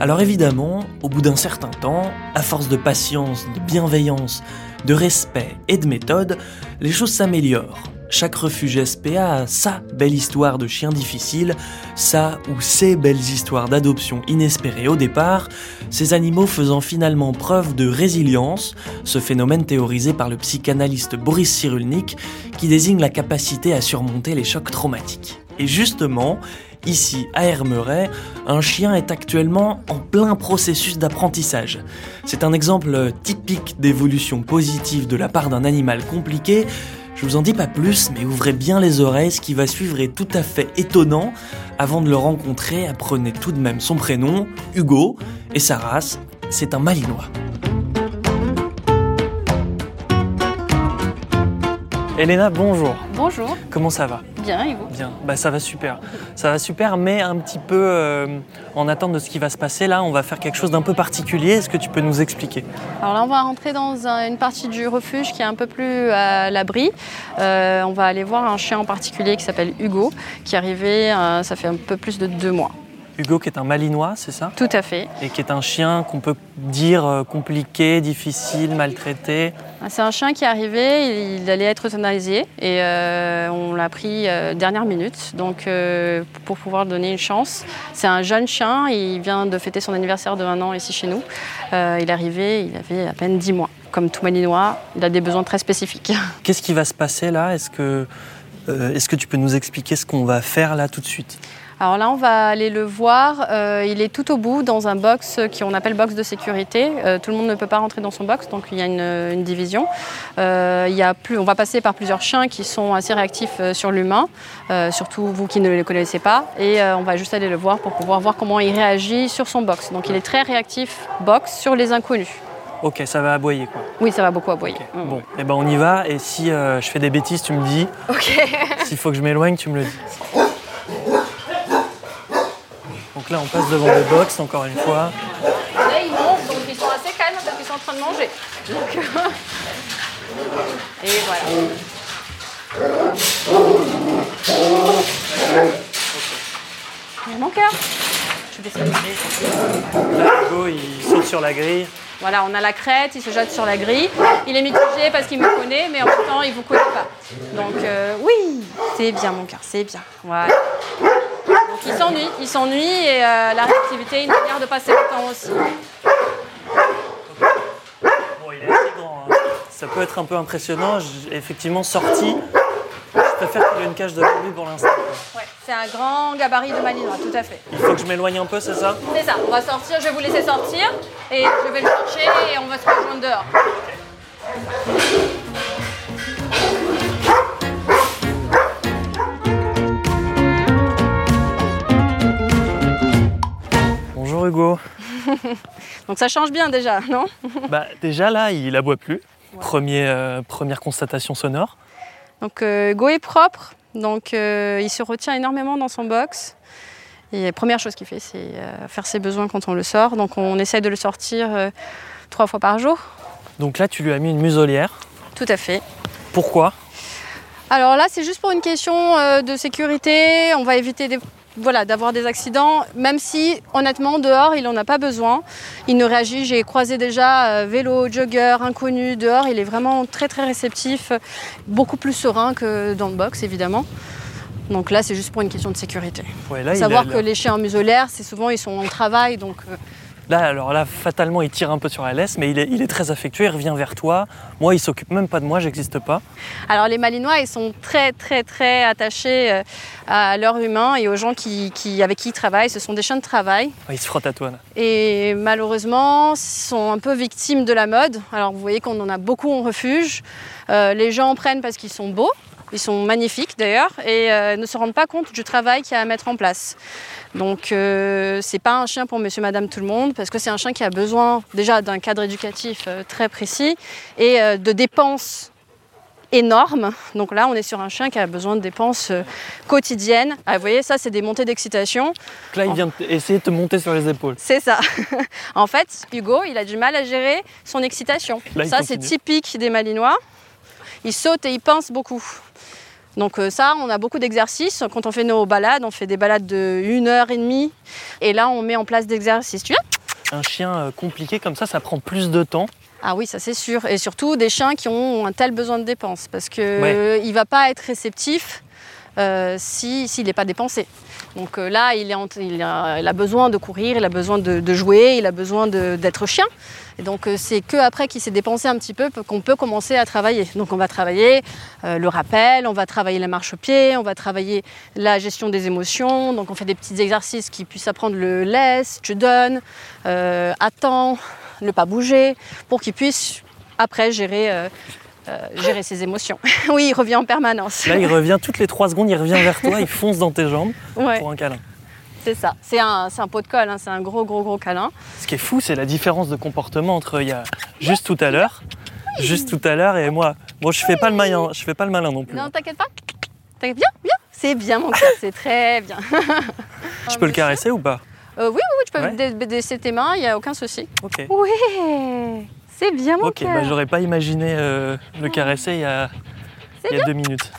Alors évidemment, au bout d'un certain temps, à force de patience, de bienveillance, de respect et de méthode, les choses s'améliorent. Chaque refuge SPA a sa belle histoire de chien difficile, sa ou ses belles histoires d'adoption inespérées au départ, ces animaux faisant finalement preuve de résilience, ce phénomène théorisé par le psychanalyste Boris Cyrulnik qui désigne la capacité à surmonter les chocs traumatiques. Et justement, Ici, à Hermeret, un chien est actuellement en plein processus d'apprentissage. C'est un exemple typique d'évolution positive de la part d'un animal compliqué. Je vous en dis pas plus, mais ouvrez bien les oreilles, ce qui va suivre est tout à fait étonnant. Avant de le rencontrer, apprenez tout de même son prénom, Hugo, et sa race, c'est un malinois. Elena, bonjour. Bonjour. Comment ça va? Bien, et vous Bien, bah, ça va super. Ça va super, mais un petit peu euh, en attente de ce qui va se passer là, on va faire quelque chose d'un peu particulier. Est-ce que tu peux nous expliquer? Alors là, on va rentrer dans une partie du refuge qui est un peu plus à l'abri. Euh, on va aller voir un chien en particulier qui s'appelle Hugo, qui est arrivé, euh, ça fait un peu plus de deux mois. Hugo qui est un malinois, c'est ça Tout à fait. Et qui est un chien qu'on peut dire euh, compliqué, difficile, maltraité. C'est un chien qui est arrivé, il allait être euthanasié et euh, on l'a pris euh, dernière minute, donc pour pouvoir donner une chance. C'est un jeune chien, il vient de fêter son anniversaire de un an ici chez nous. il est arrivé, il avait à peine 10 mois. Comme tout malinois, il a des besoins très spécifiques. Qu'est-ce qui va se passer là? Est-ce que, est-ce que tu peux nous expliquer ce qu'on va faire là tout de suite? Alors là, on va aller le voir. Euh, il est tout au bout dans un box qu'on appelle box de sécurité. Euh, tout le monde ne peut pas rentrer dans son box, donc il y a une, division. Euh, il y a plus, on va passer par plusieurs chiens qui sont assez réactifs sur l'humain, surtout vous qui ne les connaissez pas. Et on va juste aller le voir pour pouvoir voir comment il réagit sur son box. Donc il est très réactif box sur les inconnus. Ok, ça va aboyer quoi. Oui, ça va beaucoup aboyer. Bon, et eh ben on y va. Et si je fais des bêtises, tu me dis. Ok. S'il faut que je m'éloigne, tu me le dis. là, on passe devant des box, encore une fois. Là, ils mangent, donc ils sont assez calmes parce qu'ils sont en train de manger. Et voilà. Mon cœur. Je vais Là, Hugo, il saute sur la grille. Voilà, on a la crête, il se jette sur la grille. Il est mitigé parce qu'il me connaît, mais en même temps, il ne vous connaît pas. Donc, euh, oui, c'est bien, mon cœur, c'est bien. Voilà. Donc il s'ennuie, il s'ennuie et euh, la réactivité est une manière de passer le temps aussi. Bon, il est assez grand. Hein. Ça peut être un peu impressionnant. effectivement, sorti, je préfère qu'il ait une cage de lui pour l'instant. Ouais, c'est un grand gabarit de malinois, tout à fait. Il faut que je m'éloigne un peu, c'est ça? C'est ça, on va sortir, je vais vous laisser sortir et je vais le chercher et on va se rejoindre dehors. Hugo. Donc ça change bien déjà, non bah, Déjà là, il aboie plus. Premier, euh, première constatation sonore. Donc euh, Hugo est propre, donc euh, il se retient énormément dans son box. Et la première chose qu'il fait, c'est faire ses besoins quand on le sort. Donc on essaie de le sortir trois fois par jour. Donc là, tu lui as mis une muselière. Tout à fait. Pourquoi? Alors là, c'est juste pour une question de sécurité. On va éviter des voilà, d'avoir des accidents, même si honnêtement dehors il n'en a pas besoin. Il ne réagit, j'ai croisé déjà euh, vélo, jogger, inconnu, dehors il est vraiment très très réceptif, beaucoup plus serein que dans le box évidemment. Donc là c'est juste pour une question de sécurité. Savoir que les chiens muselaires, c'est souvent ils sont en travail donc euh, Là, alors là, fatalement, il tire un peu sur la laisse, mais il est, très affectueux, il revient vers toi. Moi, il s'occupe même pas de moi, j'existe pas. Alors les Malinois, ils sont très, très, très attachés euh, à leur humain et aux gens qui, avec qui ils travaillent. Ce sont des chiens de travail. ils se frottent à toi. Et malheureusement, ils sont un peu victimes de la mode. Alors vous voyez qu'on en a beaucoup en refuge. Euh, les gens en prennent parce qu'ils sont beaux. Ils sont magnifiques d'ailleurs et euh, ne se rendent pas compte du travail qu'il y a à mettre en place. Donc euh, c'est pas un chien pour monsieur, madame, tout le monde parce que c'est un chien qui a besoin déjà d'un cadre éducatif euh, très précis et euh, de dépenses énormes. Donc là, on est sur un chien qui a besoin de dépenses euh, quotidiennes. Ah, vous voyez, ça, c'est des montées d'excitation. Donc là, il vient essayer de te monter sur les épaules. C'est ça. en fait, Hugo, il a du mal à gérer son excitation. Là, ça, c'est typique des Malinois. Il saute et il pince beaucoup. Donc euh, ça, on a beaucoup d'exercices. Quand on fait nos balades, on fait des balades de 1 heure et demie. Et là, on met en place d'exercices. Tu viens Un chien euh, compliqué comme ça, ça prend plus de temps. Ah oui, ça c'est sûr. Et surtout des chiens qui ont un tel besoin de dépenses. Parce qu'il ne va pas être réceptif euh, si- s'il n'est pas dépensé. Donc euh, là, il, est il a, il a besoin de courir, il a besoin de, jouer, il a besoin d'être chien. Et donc euh, c'est que après qu'il s'est dépensé un petit peu qu'on peut commencer à travailler. Donc on va travailler euh, le rappel, on va travailler la marche au pied, on va travailler la gestion des émotions. Donc on fait des petits exercices qui puissent apprendre le laisse, tu donnes, attends, ne pas bouger, pour qu'il puisse après gérer, euh, gérer ses émotions. oui, il revient en permanence. Là, il revient toutes les 3 secondes, il revient vers toi, il fonce dans tes jambes Ouais, pour un câlin. c'est ça. C'est un, c'est un pot de colle, hein, c'est un gros, gros, gros câlin. Ce qui est fou, c'est la différence de comportement entre il y a juste tout à l'heure, juste tout à l'heure et moi. Bon, je fais pas le malin, je fais pas le malin non plus. Non, t'inquiète pas. T'inquiète bien, bien. C'est bien, mon cœur, c'est très bien. Je peux le caresser ou pas? Euh, Oui, oui, oui, tu peux Ouais. baisser tes mains, il n'y a aucun souci. Ok. Ouais, c'est bien, mon Ok, cœur. bah j'aurais pas imaginé euh, le caresser il y a, il y a deux minutes.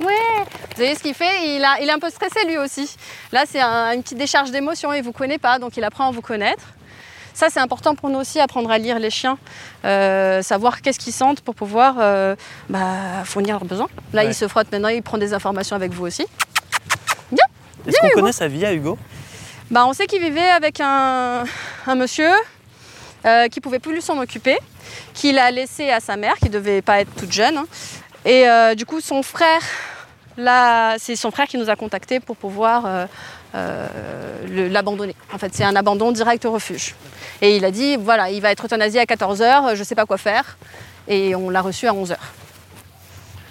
Ouais. Vous voyez ce qu'il fait? Il, a, il est un peu stressé lui aussi. Là, c'est un- une petite décharge d'émotions. Il ne vous connaît pas, donc il apprend à vous connaître. Ça, c'est important pour nous aussi, apprendre à lire les chiens, euh, savoir qu'est-ce qu'ils sentent pour pouvoir euh, bah, fournir leurs besoins. Là, Ouais. il se frotte maintenant, il prend des informations avec vous aussi. Est-ce qu'on connaît sa vie à Hugo? Bah, on sait qu'il vivait avec un, un monsieur euh, qui pouvait plus s'en occuper, qu'il a laissé à sa mère, qui devait pas être toute jeune. hein. Et euh, du coup, son frère, là, c'est son frère qui nous a contactés pour pouvoir euh, euh, l'abandonner. En fait, c'est un abandon direct au refuge. Et il a dit, voilà, il va être euthanasié à 14h, je sais pas quoi faire. Et on l'a reçu à 11h.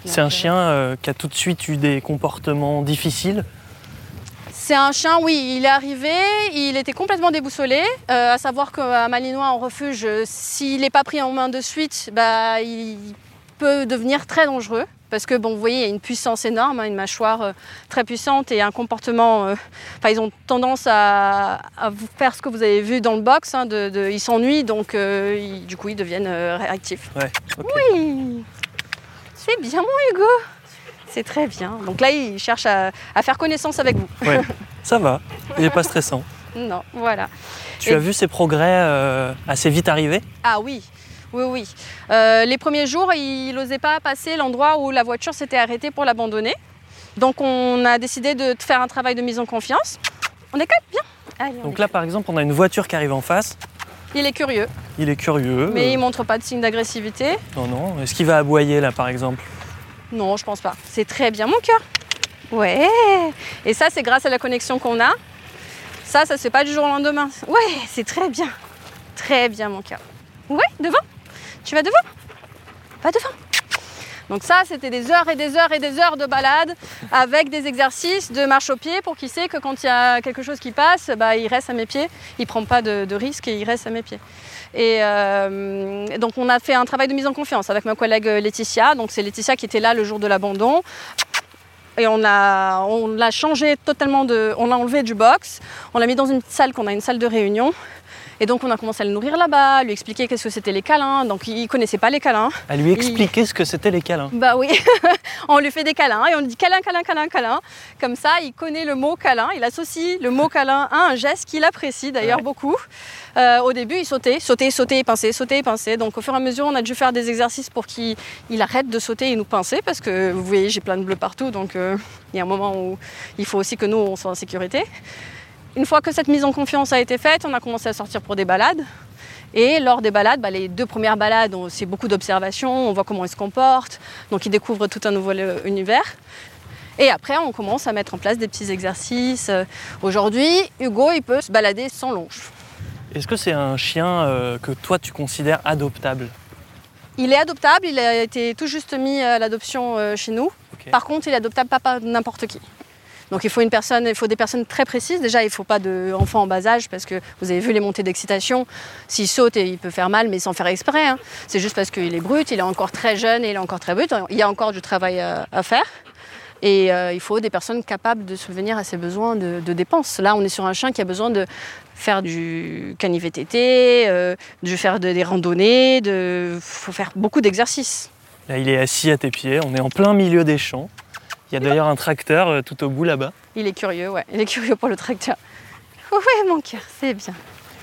C'est un chien qui a tout de suite eu des comportements difficiles. C'est un chien, oui, il est arrivé, il était complètement déboussolé, euh, à savoir qu'à Malinois en refuge, euh, s'il n'est pas pris en main de suite, bah, il peut devenir très dangereux. Parce que, bon, vous voyez, il y a une puissance énorme, hein, une mâchoire euh, très puissante et un comportement. euh, Enfin, ils ont tendance à, à vous faire ce que vous avez vu dans le box. hein, de, de- ils s'ennuient, donc ils- du coup, ils deviennent réactifs. Ouais. Oui C'est bien, mon Hugo C'est très bien. Donc là, il cherche à- à faire connaissance avec vous. Ouais, ça va, il n'est pas stressant. Non, voilà. Tu Et- as vu ses progrès euh, assez vite arriver? Ah oui, oui, oui. Euh, les premiers jours, il n'osait pas passer l'endroit où la voiture s'était arrêtée pour l'abandonner. Donc on a décidé de faire un travail de mise en confiance. On est calme, bien. Allez, on Donc là, par exemple, on a une voiture qui arrive en face. Il est curieux, Il est curieux. mais euh, il montre pas de signe d'agressivité. Non, non. Est-ce qu'il va aboyer là, par exemple? Non, je pense pas. C'est très bien, mon cœur. Ouais. Et ça, c'est grâce à la connexion qu'on a. Ça, ça se fait pas du jour au lendemain. Ouais, c'est très bien. Très bien, mon cœur. Ouais, devant. Tu vas devant? Va devant. Donc ça, c'était des heures et des heures et des heures de balade avec des exercices de marche au pied pour qu'il sait que quand il y a quelque chose qui passe, bah, il reste à mes pieds, il prend pas de, de risque et il reste à mes pieds. Et euh, donc on a fait un travail de mise en confiance avec ma collègue Laetitia. Donc c'est Laetitia qui était là le jour de l'abandon. Et on l'a changé totalement on l'a enlevé du box, on l'a mis dans une salle qu'on a une salle de réunion. Et donc on a commencé à le nourrir là-bas, lui expliquer qu'est-ce que c'était les câlins. Donc il connaissait pas les câlins. À lui expliquer ce que c'était les câlins. Bah oui, on lui fait des câlins et on lui dit câlin, câlin, câlin, câlin. Comme ça, il connaît le mot câlin. Il associe le mot câlin à un geste qu'il apprécie d'ailleurs Ouais. beaucoup. Euh, au début, il sautait, sautait, sautait, pinçait, sautait, pinçait. Donc au fur et à mesure, on a dû faire des exercices pour qu'il il arrête de sauter et nous pincer parce que vous voyez, j'ai plein de bleus partout. Donc euh, il y a un moment où il faut aussi que nous, on soit en sécurité. Une fois que cette mise en confiance a été faite, on a commencé à sortir pour des balades. Et lors des balades, bah, les deux premières balades, c'est beaucoup d'observations, on voit comment il se comporte, donc il découvre tout un nouveau univers. Et après, on commence à mettre en place des petits exercices. Euh, Aujourd'hui, Hugo, il peut se balader sans longe. Est-ce que c'est un chien euh, que toi tu considères adoptable? Il est adoptable, il a été tout juste mis à l'adoption euh, chez nous. Par contre, il est adoptable pas par n'importe qui. Donc il faut une personne, il faut des personnes très précises. Déjà, il ne faut pas d'enfants en bas âge parce que vous avez vu les montées d'excitation. S'il saute, il peut faire mal, mais sans faire exprès. hein. C'est juste parce qu'il est brut, il est encore très jeune et il est encore très brut. Il y a encore du travail à, faire. Et euh, il faut des personnes capables de subvenir à ses besoins de, de dépenses. Là, on est sur un chien qui a besoin de faire du cani-VTT, euh, de faire de- des randonnées, il faut faire beaucoup d'exercices. Là, il est assis à tes pieds. On est en plein milieu des champs. Il y a d'ailleurs un tracteur euh, tout au bout là-bas. Il est curieux, ouais. Il est curieux pour le tracteur. Ouais, mon cœur, c'est bien.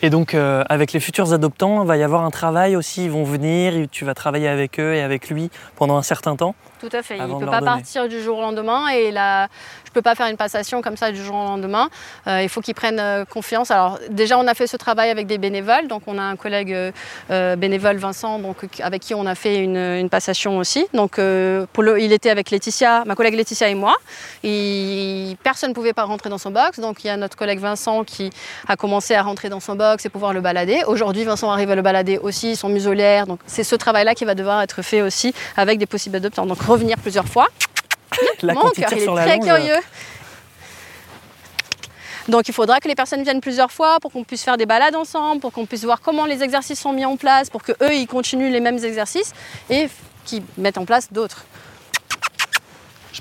Et donc, euh, avec les futurs adoptants, il va y avoir un travail aussi. Ils vont venir, tu vas travailler avec eux et avec lui pendant un certain temps. Tout à fait. Avant il ne peut pas donner. partir du jour au lendemain. Et là, je ne peux pas faire une passation comme ça du jour au lendemain. Euh, il faut qu'ils prennent euh, confiance. Alors, déjà, on a fait ce travail avec des bénévoles. Donc, on a un collègue euh, bénévole, Vincent, donc, avec qui on a fait une, une passation aussi. Donc, euh, pour le- il était avec Laetitia, ma collègue Laetitia et moi. Et personne ne pouvait pas rentrer dans son box. Donc, il y a notre collègue Vincent qui a commencé à rentrer dans son box et pouvoir le balader. Aujourd'hui, Vincent arrive à le balader aussi, son muselière. Donc, c'est ce travail-là qui va devoir être fait aussi avec des possibles adoptants. Donc, revenir plusieurs fois. Là, Mon cœur, il est la très curieux. Donc il faudra que les personnes viennent plusieurs fois pour qu'on puisse faire des balades ensemble, pour qu'on puisse voir comment les exercices sont mis en place, pour que eux ils continuent les mêmes exercices et qu'ils mettent en place d'autres.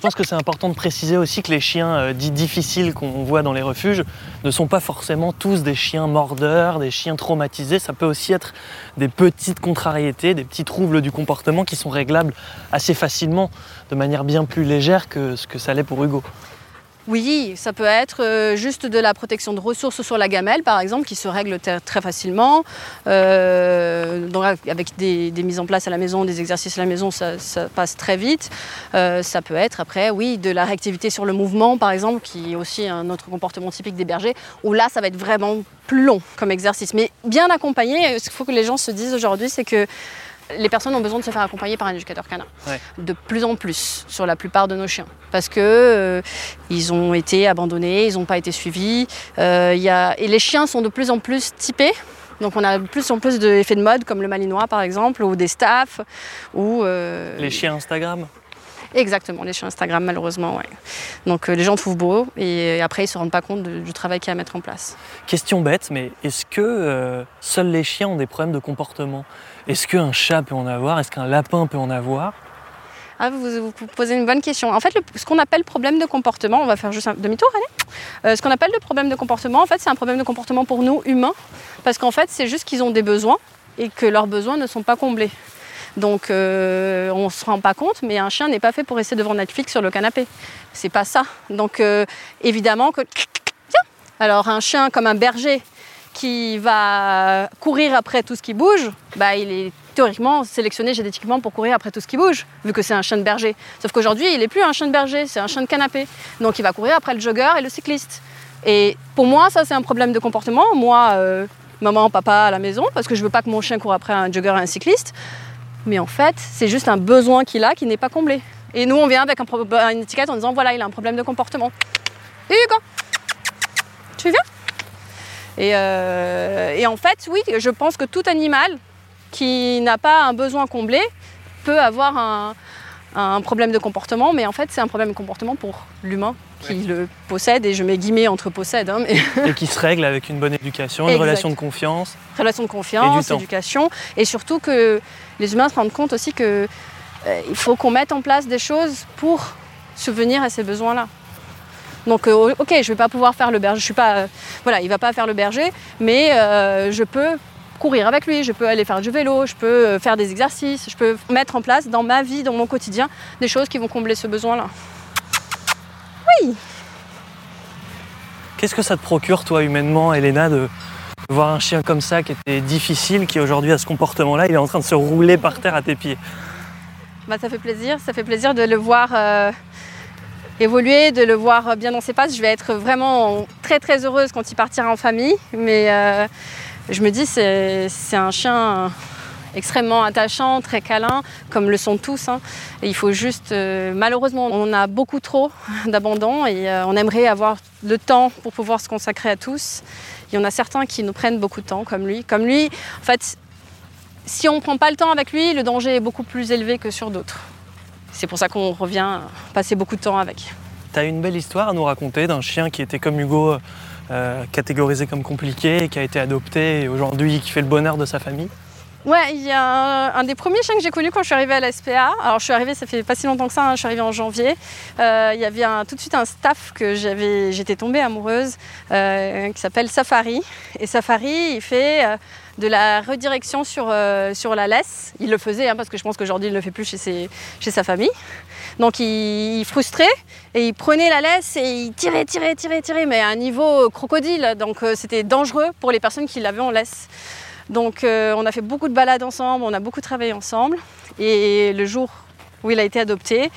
Je pense que c'est important de préciser aussi que les chiens euh, dits difficiles qu'on voit dans les refuges ne sont pas forcément tous des chiens mordeurs, des chiens traumatisés. Ça peut aussi être des petites contrariétés, des petits troubles du comportement qui sont réglables assez facilement, de manière bien plus légère que ce que ça l'est pour Hugo. Oui, ça peut être euh, juste de la protection de ressources sur la gamelle, par exemple, qui se règle très facilement. Euh, donc avec des, mises en place à la maison, des exercices à la maison, ça, ça passe très vite. Euh, ça peut être après, oui, de la réactivité sur le mouvement, par exemple, qui est aussi un autre comportement typique des bergers, où là, ça va être vraiment plus long comme exercice. Mais bien accompagné, ce qu'il faut que les gens se disent aujourd'hui, c'est que les personnes ont besoin de se faire accompagner par un éducateur canin. Ouais. De plus en plus sur la plupart de nos chiens. Parce que euh, ils ont été abandonnés, ils n'ont pas été suivis. Euh, il y a... Et les chiens sont de plus en plus typés. Donc on a de plus en plus d'effets de mode, comme le malinois par exemple, ou des staffs, ou... euh, Les chiens Instagram? Exactement, les chiens Instagram malheureusement, ouais. Donc euh, les gens trouvent beau et après ils se rendent pas compte de- du travail qu'il y a à mettre en place. Question bête, mais est-ce que euh, seuls les chiens ont des problèmes de comportement? Est-ce qu'un chat peut en avoir? Est-ce qu'un lapin peut en avoir? Ah, vous, vous- vous posez une bonne question. En fait, le- ce qu'on appelle problème de comportement, on va faire juste un demi-tour, allez. Euh, ce qu'on appelle le problème de comportement, en fait, c'est un problème de comportement pour nous, humains, parce qu'en fait, c'est juste qu'ils ont des besoins et que leurs besoins ne sont pas comblés. Donc, euh, on ne se rend pas compte, mais un chien n'est pas fait pour rester devant Netflix sur le canapé. C'est pas ça. Donc, euh, évidemment que. Alors, un chien comme un berger qui va courir après tout ce qui bouge, bah, il est théoriquement sélectionné génétiquement pour courir après tout ce qui bouge, vu que c'est un chien de berger. Sauf qu'aujourd'hui, il n'est plus un chien de berger, c'est un chien de canapé. Donc il va courir après le jogger et le cycliste. Et pour moi, ça, c'est un problème de comportement. Moi, euh, maman, papa à la maison, parce que je veux pas que mon chien court après un jogger et un cycliste. Mais en fait, c'est juste un besoin qu'il a qui n'est pas comblé. Et nous, on vient avec un pro- une étiquette en disant voilà, il a un problème de comportement. Hugo, tu viens? Et, euh, et en fait, oui, je pense que tout animal qui n'a pas un besoin comblé peut avoir un, un problème de comportement, mais en fait, c'est un problème de comportement pour l'humain qui le possède, et je mets guillemets entre possède, hein, mais et qui se règle avec une bonne éducation, une Exact. relation de confiance relation de Et confiance, temps. éducation, et surtout que les humains se rendent compte aussi que euh, il faut qu'on mette en place des choses pour subvenir à ces besoins-là. Donc, euh, ok, je ne vais pas pouvoir faire le berger, je suis pas, euh, voilà, il va pas faire le berger, mais je peux courir avec lui, je peux aller faire du vélo, je peux euh, faire des exercices, je peux mettre en place dans ma vie, dans mon quotidien, des choses qui vont combler ce besoin-là. Qu'est-ce que ça te procure, toi, humainement, Elena, de voir un chien comme ça qui était difficile, qui aujourd'hui a ce comportement-là, il est en train de se rouler par terre à tes pieds? Bah, ça fait plaisir, ça fait plaisir de le voir euh, évoluer, de le voir bien dans ses passes. Je vais être vraiment très très heureuse quand il partira en famille, mais euh, je me dis c'est un chien extrêmement attachant, très câlin, comme le sont tous. hein. Il faut juste, euh, malheureusement, on a beaucoup trop d'abandon et euh, on aimerait avoir le temps pour pouvoir se consacrer à tous. Il y en a certains qui nous prennent beaucoup de temps, comme lui. Comme lui, en fait, si on ne prend pas le temps avec lui, le danger est beaucoup plus élevé que sur d'autres. C'est pour ça qu'on revient passer beaucoup de temps avec. Tu as une belle histoire à nous raconter d'un chien qui était comme Hugo, euh, catégorisé comme compliqué, qui a été adopté et aujourd'hui qui fait le bonheur de sa famille Ouais, il y a un, des premiers chiens que j'ai connu quand je suis arrivée à la SPA. Alors je suis arrivée, ça fait pas si longtemps que ça, hein, je suis arrivée en janvier. Euh, il y avait tout de suite un staff que j'avais, j'étais tombée amoureuse, euh, qui s'appelle Safari. Et Safari, il fait de la redirection sur, sur la laisse. Il le faisait, hein, parce que je pense qu'aujourd'hui il ne le fait plus chez, chez sa famille. Donc il, frustrait et il prenait la laisse et il tirait, tirait, tirait, tirait, mais à un niveau crocodile. Donc c'était dangereux pour les personnes qui l'avaient en laisse. Donc euh, on a fait beaucoup de balades ensemble, on a beaucoup travaillé ensemble. Et le jour où il a été adopté,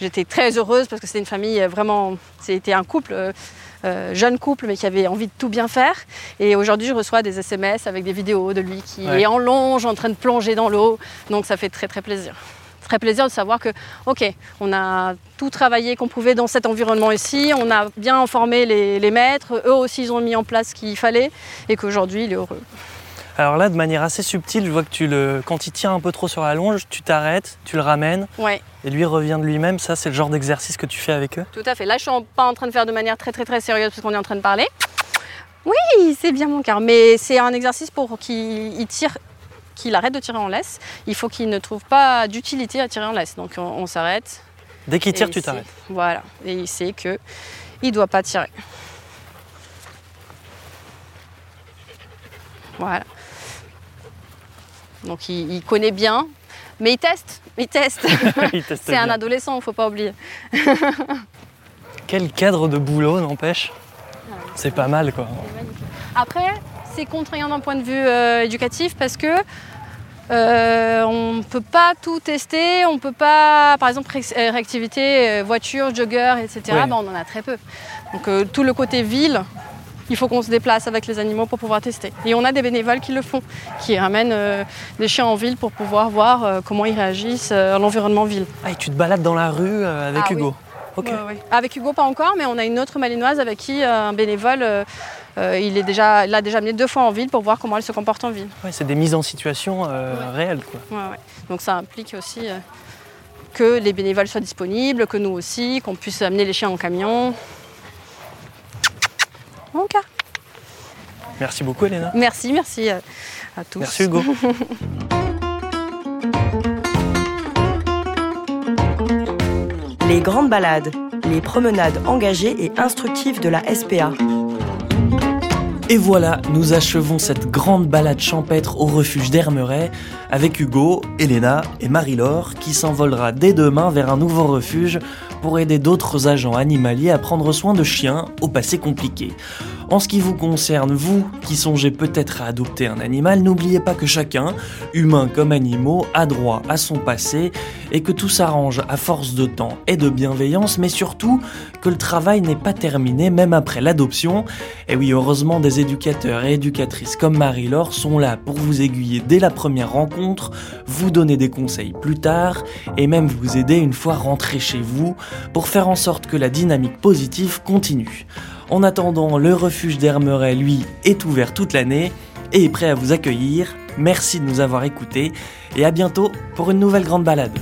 j'étais très heureuse parce que c'était une famille euh, vraiment, c'était un couple. Euh, jeune couple mais qui avait envie de tout bien faire. Et aujourd'hui, je reçois des SMS avec des vidéos de lui qui est en longe, en train de plonger dans l'eau. Donc ça fait très très plaisir plaisir de savoir que, ok, on a tout travaillé qu'on pouvait dans cet environnement ici, on a bien informé les, maîtres, eux aussi ils ont mis en place ce qu'il fallait et qu'aujourd'hui il est heureux. Alors là, de manière assez subtile, je vois que tu le, quand il tient un peu trop sur la longe, tu t'arrêtes, tu le ramènes, ouais. et lui revient de lui-même. Ça, c'est le genre d'exercice que tu fais avec eux? Tout à fait. Là, je suis pas en train de faire de manière très très très sérieuse parce qu'on est en train de parler. Oui, c'est bien mon cœur, mais c'est un exercice pour qu'il tire qu'il arrête de tirer en laisse, il faut qu'il ne trouve pas d'utilité à tirer en laisse. Donc on, s'arrête. Dès qu'il tire, tu t'arrêtes. Voilà. Et il sait que il ne doit pas tirer. Voilà. Donc il, connaît bien, mais il teste. Il teste. C'est un adolescent, il ne faut pas oublier. Quel cadre de boulot, n'empêche? C'est pas mal, quoi. Après, c'est contraignant d'un point de vue euh, éducatif parce que euh, on ne peut pas tout tester, on ne peut pas, par exemple, euh, réactivité, voiture, jogger, etc. Ben, on en a très peu. Donc tout le côté ville, il faut qu'on se déplace avec les animaux pour pouvoir tester. Et on a des bénévoles qui le font, qui ramènent des chiens en ville pour pouvoir voir comment ils réagissent à l'environnement ville. Ah, et tu te balades dans la rue avec ah Hugo Avec Hugo, pas encore, mais on a une autre malinoise avec qui un bénévole euh, il, est déjà, l'a déjà amené deux fois en ville pour voir comment elle se comporte en ville. c'est des mises en situation euh, réelles. Donc ça implique aussi euh, que les bénévoles soient disponibles, que nous aussi, qu'on puisse amener les chiens en camion. Mon cas. Merci beaucoup Elena. Merci, merci à, tous. Merci Hugo. les grandes balades, les promenades engagées et instructives de la SPA. Et voilà, nous achevons cette grande balade champêtre au refuge d'Hermeret avec Hugo, Elena et Marie-Laure qui s'envolera dès demain vers un nouveau refuge pour aider d'autres agents animaliers à prendre soin de chiens au passé compliqué. En ce qui vous concerne, vous qui songez peut-être à adopter un animal, n'oubliez pas que chacun, humain comme animaux, a droit à son passé et que tout s'arrange à force de temps et de bienveillance, mais surtout que le travail n'est pas terminé même après l'adoption. Et oui, heureusement, des éducateurs et éducatrices comme Marie-Laure sont là pour vous aiguiller dès la première rencontre, vous donner des conseils plus tard et même vous aider une fois rentré chez vous pour faire en sorte que la dynamique positive continue. En attendant, le refuge d'Hermeret, lui, est ouvert toute l'année et est prêt à vous accueillir. Merci de nous avoir écoutés et à bientôt pour une nouvelle grande balade.